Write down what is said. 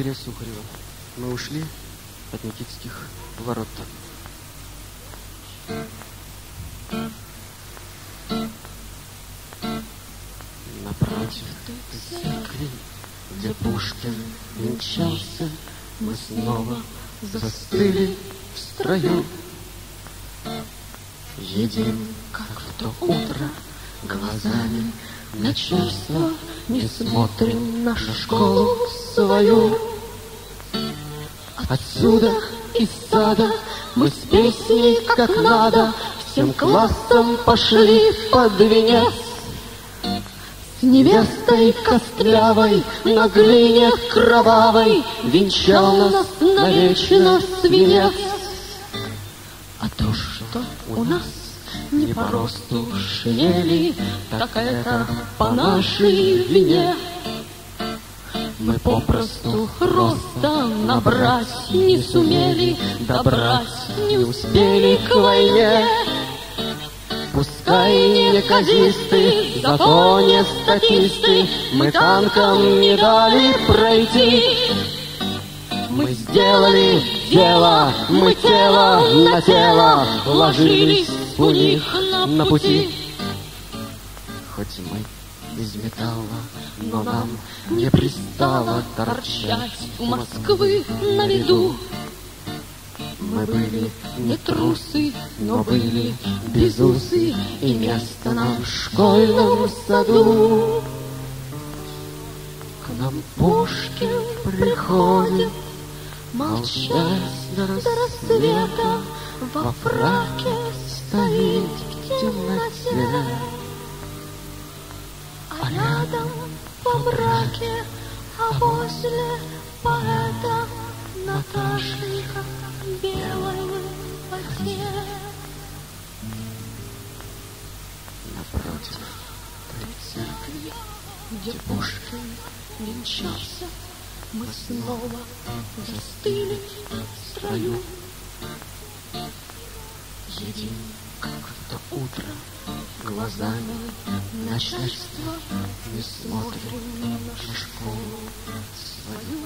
монастыря Сухарева. Мы ушли от Никитских ворот. Напротив церкви, где Пушкин венчался, мы снова застыли в строю. Едем, как в то утро, глазами начальства, не смотрим на школу свою. Отсюда, из сада, мы с песней как надо Всем классом пошли под венец. С невестой костлявой на глине кровавой Венчал нас навечно свинец. А то, что у нас не по росту шинели, Так это по нашей вине. Мы попросту роста набрать не сумели, Добрать не успели к войне. Пускай неказисты, зато не статисты, Мы танкам не дали пройти. Мы сделали дело, мы тело на тело Ложились у них на пути. Хоть мы из металла, но нам не пристало торчать у Москвы на виду. Мы были не трусы, но были безусы, И место нам в школьном саду. К нам Пушкин приходит, Молчать до рассвета, Во фраке стоит в темноте. Рядом по мраке, А возле поэта Наташенька белой воде. Напротив той церкви, где Пушкин венчался, Мы снова застыли в строю. Едим, как в то утро, глазами начальства, Не смотрим на школу свою.